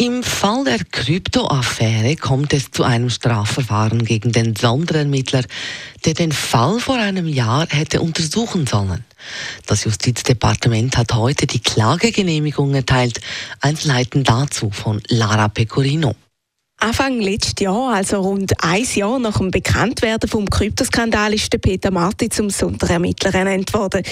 Im Fall der Kryptoaffäre kommt es zu einem Strafverfahren gegen den Sonderermittler, der den Fall vor einem Jahr hätte untersuchen sollen. Das Justizdepartement hat heute die Klagegenehmigung erteilt. Einzelheiten dazu von Lara Pecorino. Anfang letztes Jahr, also rund ein Jahr nach dem Bekanntwerden vom Kryptoskandal, ist der Peter Marti zum Sonderermittler ernannt worden,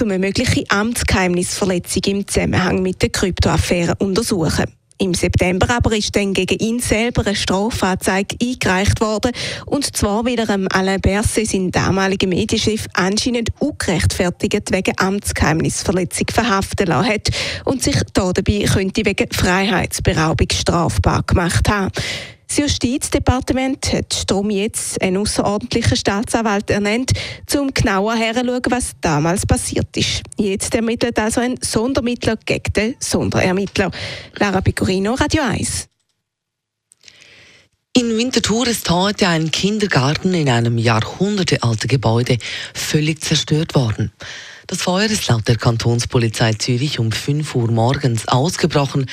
um eine mögliche Amtsgeheimnisverletzung im Zusammenhang mit der Kryptoaffäre untersuchen. Im September aber ist dann gegen ihn selber eine Strafanzeige eingereicht worden. Und zwar, weil er Alain Berset, sein damaliger Medienchef, anscheinend ungerechtfertigt wegen Amtsgeheimnisverletzung verhaften lassen hat und sich dabei könnte wegen Freiheitsberaubung strafbar gemacht haben. Das Justizdepartement hat darum jetzt einen außerordentlichen Staatsanwalt ernannt, um genauer herzuschauen, was damals passiert ist. Jetzt ermittelt also ein Sondermittler gegen den Sonderermittler. Lara Pecorino, Radio 1. In Winterthur ist heute ein Kindergarten in einem jahrhundertealten Gebäude völlig zerstört worden. Das Feuer ist laut der Kantonspolizei Zürich um 5 Uhr morgens ausgebrochen.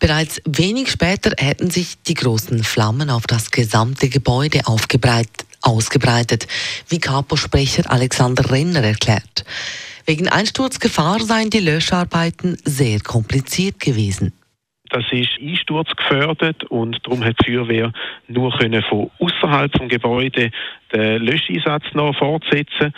Bereits wenig später hätten sich die großen Flammen auf das gesamte Gebäude ausgebreitet, wie Kapo-Sprecher Alexander Renner erklärt. Wegen Einsturzgefahr seien die Löscharbeiten sehr kompliziert gewesen. Das ist einsturzgefördert und darum hat die Feuerwehr nur können von außerhalb vom Gebäude den Löscheinsatz noch fortsetzen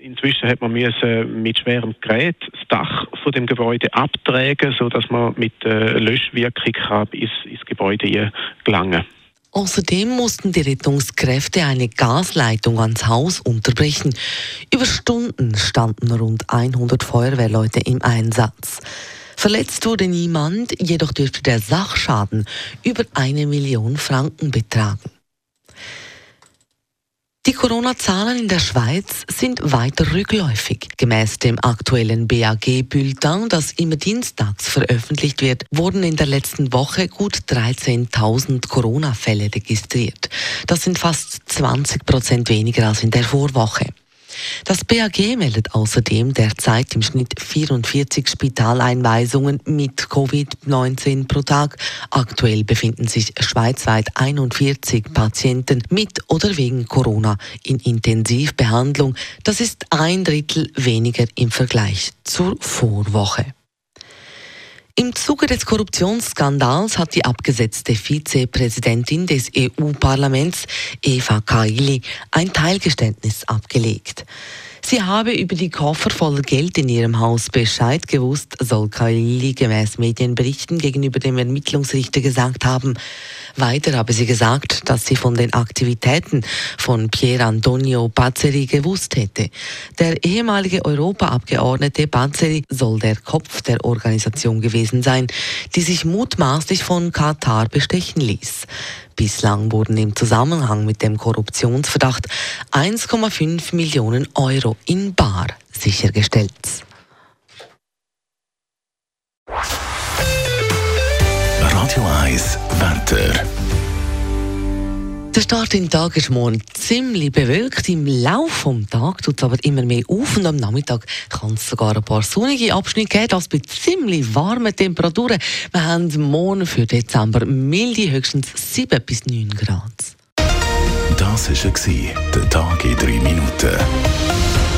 Inzwischen hat man müssen mit schwerem Gerät das Dach von dem Gebäude abtragen, so dass man mit äh, Löschwirkung ins, ins Gebäude gelangen. Außerdem mussten die Rettungskräfte eine Gasleitung ans Haus unterbrechen. Über Stunden standen rund 100 Feuerwehrleute im Einsatz. Verletzt wurde niemand, jedoch dürfte der Sachschaden über eine Million Franken betragen. Corona-Zahlen in der Schweiz sind weiter rückläufig. Gemäß dem aktuellen BAG-Bulletin, das immer dienstags veröffentlicht wird, wurden in der letzten Woche gut 13.000 Corona-Fälle registriert. Das sind fast 20 Prozent weniger als in der Vorwoche. Das BAG meldet außerdem derzeit im Schnitt 44 Spitaleinweisungen mit Covid-19 pro Tag. Aktuell befinden sich schweizweit 41 Patienten mit oder wegen Corona in Intensivbehandlung. Das ist ein Drittel weniger im Vergleich zur Vorwoche. Im Zuge des Korruptionsskandals hat die abgesetzte Vizepräsidentin des EU-Parlaments, Eva Kaili, ein Teilgeständnis abgelegt. Sie habe über die Koffer voller Geld in ihrem Haus Bescheid gewusst, soll Kaili gemäß Medienberichten gegenüber dem Ermittlungsrichter gesagt haben. Weiter habe sie gesagt, dass sie von den Aktivitäten von Pier Antonio Bazzeri gewusst hätte. Der ehemalige Europaabgeordnete Bazzeri soll der Kopf der Organisation gewesen sein, die sich mutmaßlich von Katar bestechen ließ. Bislang wurden im Zusammenhang mit dem Korruptionsverdacht 1,5 Millionen Euro in Bar sichergestellt. Radio 1 Wetter. Der Start in den Tag ist morgen ziemlich bewölkt. Im Laufe des Tages tut es aber immer mehr auf und am Nachmittag kann es sogar ein paar sonnige Abschnitte geben, das bei ziemlich warmen Temperaturen. Wir haben morgen für Dezember milde höchstens 7 bis 9 Grad. Das war der Tag in 3 Minuten.